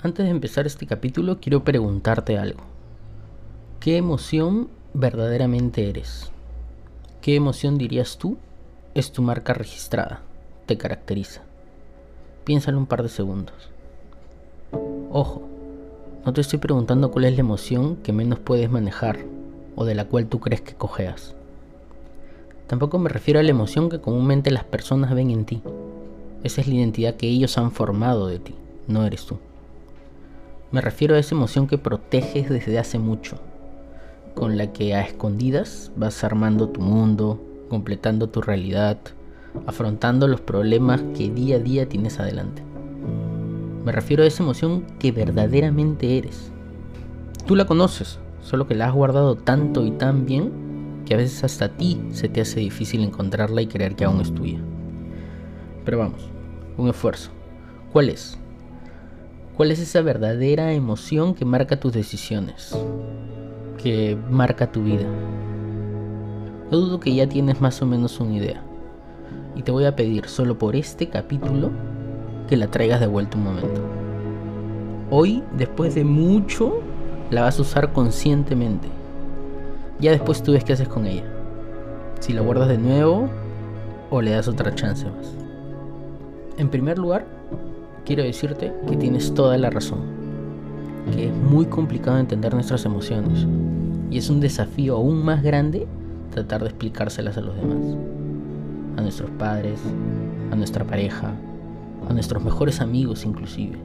Antes de empezar este capítulo quiero preguntarte algo. ¿Qué emoción verdaderamente eres? ¿Qué emoción dirías tú es tu marca registrada? Te caracteriza. Piénsalo un par de segundos. Ojo, no te estoy preguntando cuál es la emoción que menos puedes manejar o de la cual tú crees que cojeas. Tampoco me refiero a la emoción que comúnmente las personas ven en ti. Esa es la identidad que ellos han formado de ti, no eres tú. Me refiero a esa emoción que proteges desde hace mucho, con la que a escondidas vas armando tu mundo, completando tu realidad, afrontando los problemas que día a día tienes adelante. Me refiero a esa emoción que verdaderamente eres. Tú la conoces, solo que la has guardado tanto y tan bien que a veces hasta a ti se te hace difícil encontrarla y creer que aún es tuya. Pero vamos, un esfuerzo. ¿Cuál es? ¿Cuál es esa verdadera emoción que marca tus decisiones? Que marca tu vida. No dudo que ya tienes más o menos una idea. Y te voy a pedir solo por este capítulo que la traigas de vuelta un momento. Hoy, después de mucho, la vas a usar conscientemente. Ya después tú ves qué haces con ella. Si la guardas de nuevo o le das otra chance más. En primer lugar, quiero decirte que tienes toda la razón, que es muy complicado entender nuestras emociones y es un desafío aún más grande tratar de explicárselas a los demás, a nuestros padres, a nuestra pareja, a nuestros mejores amigos inclusive.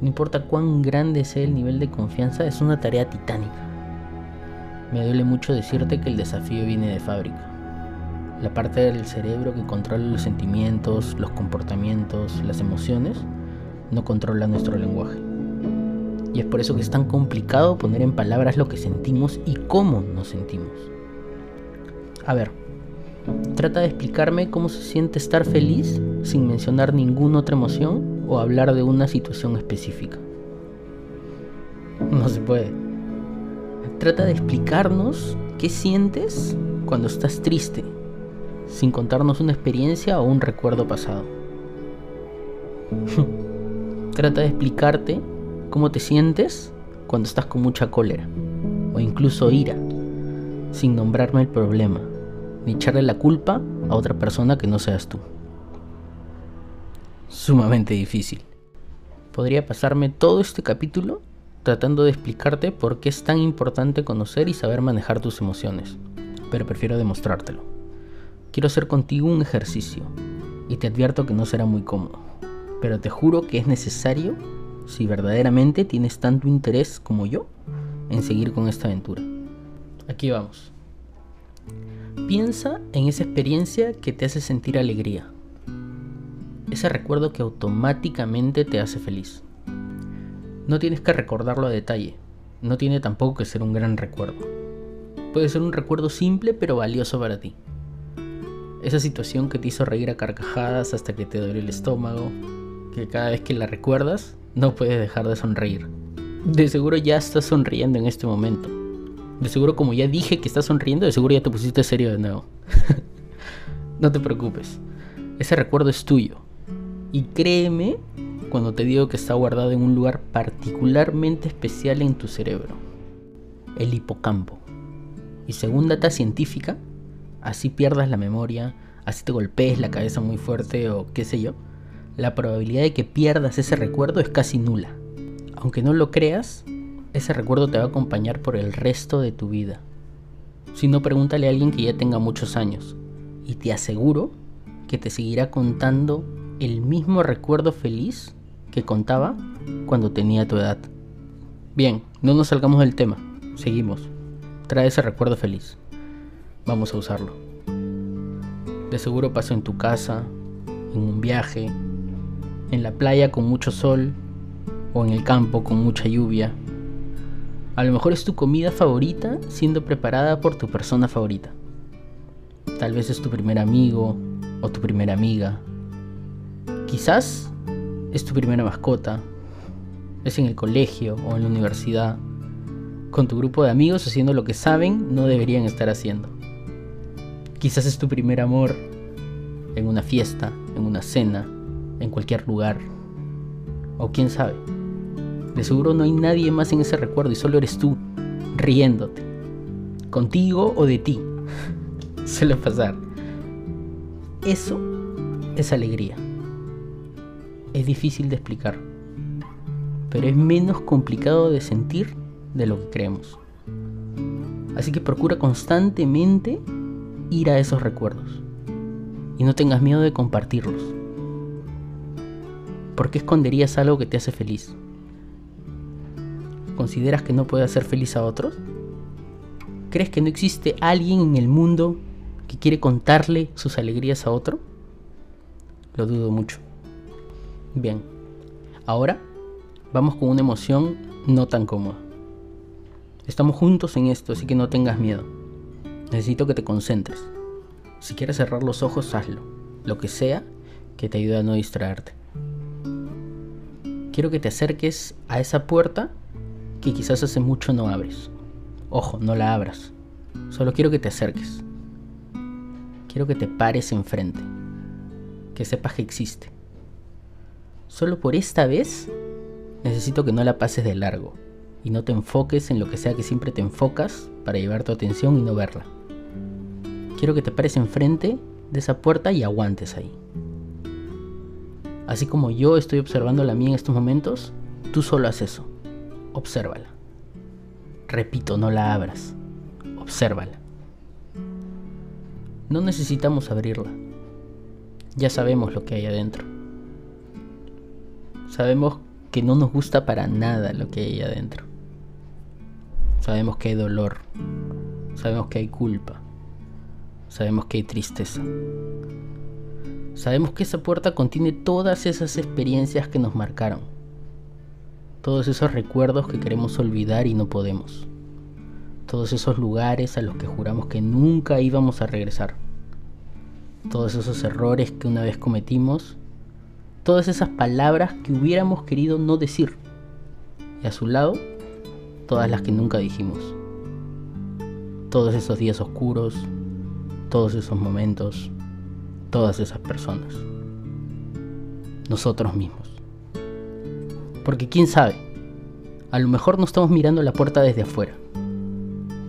No importa cuán grande sea el nivel de confianza, es una tarea titánica. Me duele mucho decirte que el desafío viene de fábrica la parte del cerebro que controla los sentimientos, los comportamientos, las emociones, no controla nuestro lenguaje. Y es por eso que es tan complicado poner en palabras lo que sentimos y cómo nos sentimos. A ver, trata de explicarme cómo se siente estar feliz sin mencionar ninguna otra emoción o hablar de una situación específica. No se puede. Trata de explicarnos qué sientes cuando estás triste sin contarnos una experiencia o un recuerdo pasado. Trata de explicarte cómo te sientes cuando estás con mucha cólera o incluso ira, sin nombrarme el problema, ni echarle la culpa a otra persona que no seas tú. Sumamente difícil. Podría pasarme todo este capítulo tratando de explicarte por qué es tan importante conocer y saber manejar tus emociones, pero prefiero demostrártelo quiero hacer contigo un ejercicio y te advierto que no será muy cómodo, pero te juro que es necesario si verdaderamente tienes tanto interés como yo en seguir con esta aventura. Aquí vamos. Piensa en esa experiencia que te hace sentir alegría. Ese recuerdo que automáticamente te hace feliz. No tienes que recordarlo a detalle. No tiene tampoco que ser un gran recuerdo. Puede ser un recuerdo simple pero valioso para ti. Esa situación que te hizo reír a carcajadas hasta que te duele el estómago, que cada vez que la recuerdas no puedes dejar de sonreír. De seguro ya estás sonriendo en este momento. De seguro como ya dije que estás sonriendo, de seguro ya te pusiste serio de nuevo. no te preocupes. Ese recuerdo es tuyo. Y créeme cuando te digo que está guardado en un lugar particularmente especial en tu cerebro. El hipocampo. Y según data científica, así pierdas la memoria, así te golpees la cabeza muy fuerte o qué sé yo, la probabilidad de que pierdas ese recuerdo es casi nula. Aunque no lo creas, ese recuerdo te va a acompañar por el resto de tu vida. Si no, pregúntale a alguien que ya tenga muchos años y te aseguro que te seguirá contando el mismo recuerdo feliz que contaba cuando tenía tu edad. Bien, no nos salgamos del tema, seguimos. Trae ese recuerdo feliz vamos a usarlo. De seguro pasó en tu casa, en un viaje, en la playa con mucho sol o en el campo con mucha lluvia. A lo mejor es tu comida favorita siendo preparada por tu persona favorita. Tal vez es tu primer amigo o tu primera amiga. Quizás es tu primera mascota. Es en el colegio o en la universidad. Con tu grupo de amigos haciendo lo que saben no deberían estar haciendo. Quizás es tu primer amor en una fiesta, en una cena, en cualquier lugar. O quién sabe, De seguro no hay nadie más en ese recuerdo y solo eres tú, riéndote. Contigo o de ti. Suele pasar. Eso es alegría. Es difícil de explicar, pero es menos complicado de sentir de lo que creemos. Así que procura constantemente ir a esos recuerdos y no tengas miedo de compartirlos. ¿Por qué esconderías algo que te hace feliz? ¿Consideras que no puedes hacer feliz a otros? ¿Crees que no existe alguien en el mundo que quiere contarle sus alegrías a otro? Lo dudo mucho. Bien, ahora vamos con una emoción no tan cómoda. Estamos juntos en esto, así que no tengas miedo. Necesito que te concentres. Si quieres cerrar los ojos, hazlo. Lo que sea que te ayude a no distraerte. Quiero que te acerques a esa puerta que quizás hace mucho no abres. Ojo, no la abras. Solo quiero que te acerques. Quiero que te pares enfrente. Que sepas que existe. Solo por esta vez necesito que no la pases de largo y no te enfoques en lo que sea que siempre te enfocas para llevar tu atención y no verla. Quiero que te pares enfrente de esa puerta y aguantes ahí. Así como yo estoy observando la mía en estos momentos, tú solo haz eso. Obsérvala. Repito, no la abras. Obsérvala. No necesitamos abrirla. Ya sabemos lo que hay adentro. Sabemos que no nos gusta para nada lo que hay adentro. Sabemos que hay dolor. Sabemos que hay culpa. Sabemos que hay tristeza. Sabemos que esa puerta contiene todas esas experiencias que nos marcaron. Todos esos recuerdos que queremos olvidar y no podemos. Todos esos lugares a los que juramos que nunca íbamos a regresar. Todos esos errores que una vez cometimos todas esas palabras que hubiéramos querido no decir. Y a su lado, todas las que nunca dijimos. Todos esos días oscuros, todos esos momentos, todas esas personas. Nosotros mismos. Porque quién sabe, a lo mejor no estamos mirando la puerta desde afuera.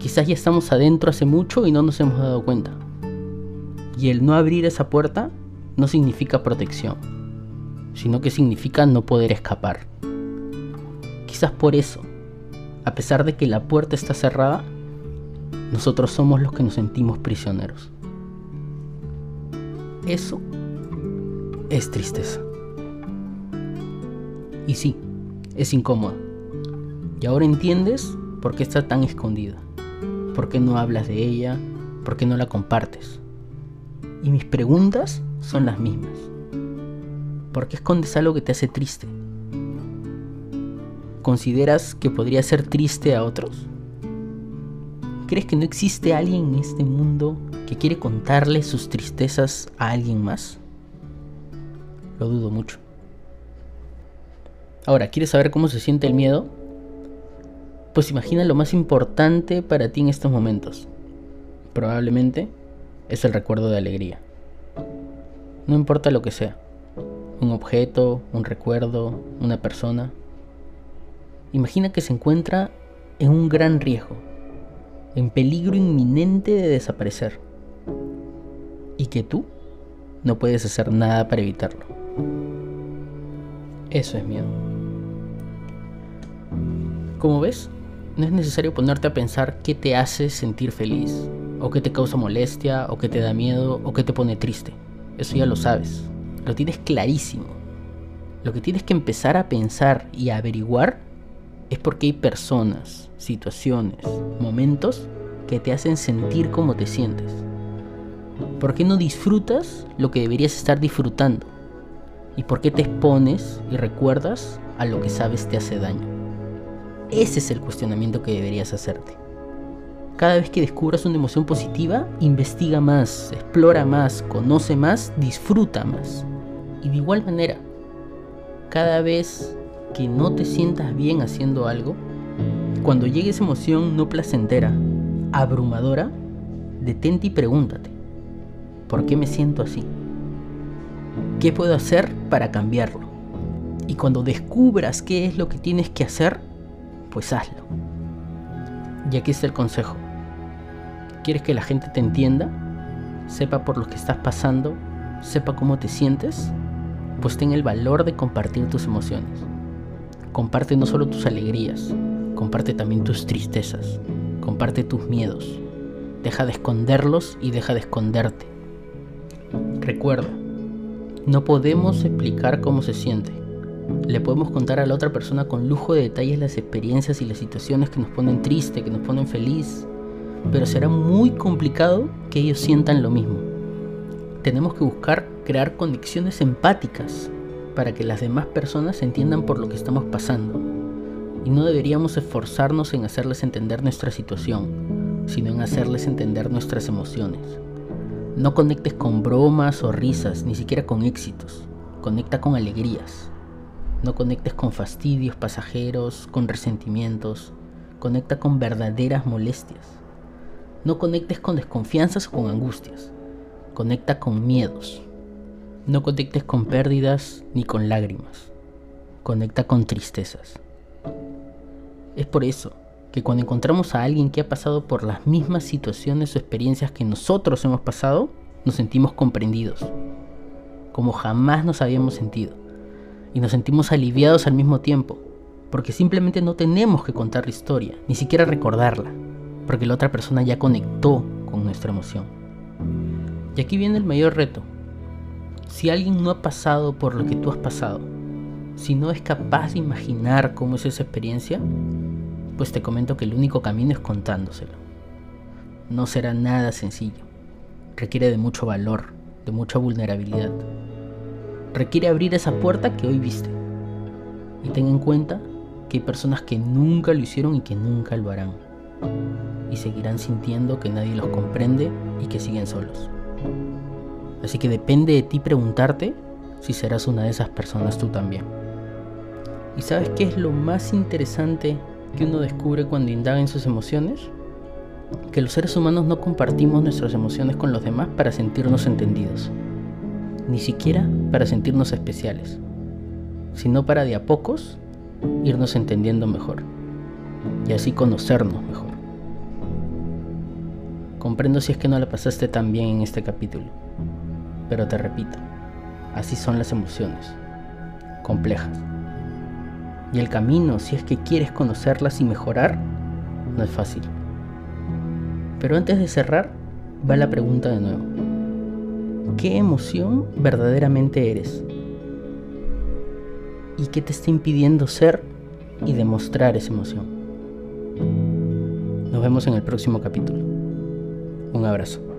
Quizás ya estamos adentro hace mucho y no nos hemos dado cuenta. Y el no abrir esa puerta no significa protección sino que significa no poder escapar. Quizás por eso, a pesar de que la puerta está cerrada, nosotros somos los que nos sentimos prisioneros. Eso es tristeza. Y sí, es incómoda. Y ahora entiendes por qué está tan escondida. ¿Por qué no hablas de ella? ¿Por qué no la compartes? Y mis preguntas son las mismas. ¿Por qué escondes algo que te hace triste? ¿Consideras que podría ser triste a otros? ¿Crees que no existe alguien en este mundo que quiere contarle sus tristezas a alguien más? Lo dudo mucho. Ahora, ¿quieres saber cómo se siente el miedo? Pues imagina lo más importante para ti en estos momentos. Probablemente es el recuerdo de alegría. No importa lo que sea un objeto, un recuerdo, una persona. Imagina que se encuentra en un gran riesgo, en peligro inminente de desaparecer, y que tú no puedes hacer nada para evitarlo. Eso es miedo. Como ves, no es necesario ponerte a pensar qué te hace sentir feliz, o qué te causa molestia, o qué te da miedo, o qué te pone triste. Eso ya lo sabes lo tienes clarísimo. Lo que tienes que empezar a pensar y a averiguar es porque hay personas, situaciones, momentos que te hacen sentir como te sientes. ¿Por qué no disfrutas lo que deberías estar disfrutando? ¿Y por qué te expones y recuerdas a lo que sabes te hace daño? Ese es el cuestionamiento que deberías hacerte. Cada vez que descubras una emoción positiva, investiga más, explora más, conoce más, disfruta más. Y de igual manera, cada vez que no te sientas bien haciendo algo, cuando llegue esa emoción no placentera, abrumadora, detente y pregúntate, ¿por qué me siento así? ¿Qué puedo hacer para cambiarlo? Y cuando descubras qué es lo que tienes que hacer, pues hazlo. Y aquí está el consejo. ¿Quieres que la gente te entienda? Sepa por lo que estás pasando, sepa cómo te sientes, pues ten el valor de compartir tus emociones. Comparte no solo tus alegrías, comparte también tus tristezas, comparte tus miedos. Deja de esconderlos y deja de esconderte. Recuerda, no podemos explicar cómo se siente. Le podemos contar a la otra persona con lujo de detalles las experiencias y las situaciones que nos ponen triste, que nos ponen feliz, pero será muy complicado que ellos sientan lo mismo. Tenemos que buscar crear conexiones empáticas para que las demás personas entiendan por lo que estamos pasando. Y no deberíamos esforzarnos en hacerles entender nuestra situación, sino en hacerles entender nuestras emociones. No conectes con bromas o risas, ni siquiera con éxitos. Conecta con alegrías. No conectes con fastidios pasajeros, con resentimientos. Conecta con verdaderas molestias. No conectes con desconfianzas o con angustias. Conecta con miedos. No conectes con pérdidas ni con lágrimas. Conecta con tristezas. Es por eso que cuando encontramos a alguien que ha pasado por las mismas situaciones o experiencias que nosotros hemos pasado, nos sentimos comprendidos, como jamás nos habíamos sentido, y nos sentimos aliviados al mismo tiempo, porque simplemente no tenemos que contar la historia, ni siquiera recordarla, porque la otra persona ya conectó con nuestra emoción. Y aquí viene el mayor reto. Si alguien no ha pasado por lo que tú has pasado, si no es capaz de imaginar cómo es esa experiencia, pues te comento que el único camino es contándoselo. No será nada sencillo. Requiere de mucho valor, de mucha vulnerabilidad. Requiere abrir esa puerta que hoy viste. Y ten en cuenta que hay personas que nunca lo hicieron y que nunca lo harán. Y seguirán sintiendo que nadie los comprende y que siguen solos. Así que depende de ti preguntarte si serás una de esas personas tú también. ¿Y sabes qué es lo más interesante que uno descubre cuando indaga en sus emociones? Que los seres humanos no compartimos nuestras emociones con los demás para sentirnos entendidos, ni siquiera para sentirnos especiales, sino para de a pocos irnos entendiendo mejor y así conocernos mejor. Comprendo si es que no la pasaste tan bien en este capítulo, pero te repito, así son las emociones, complejas y el camino, si es que quieres conocerlas y mejorar, no es fácil. Pero antes de cerrar, va la pregunta de nuevo. ¿Qué emoción verdaderamente eres? ¿Y qué te está impidiendo ser y demostrar esa emoción? Nos vemos en el próximo capítulo. Un abrazo.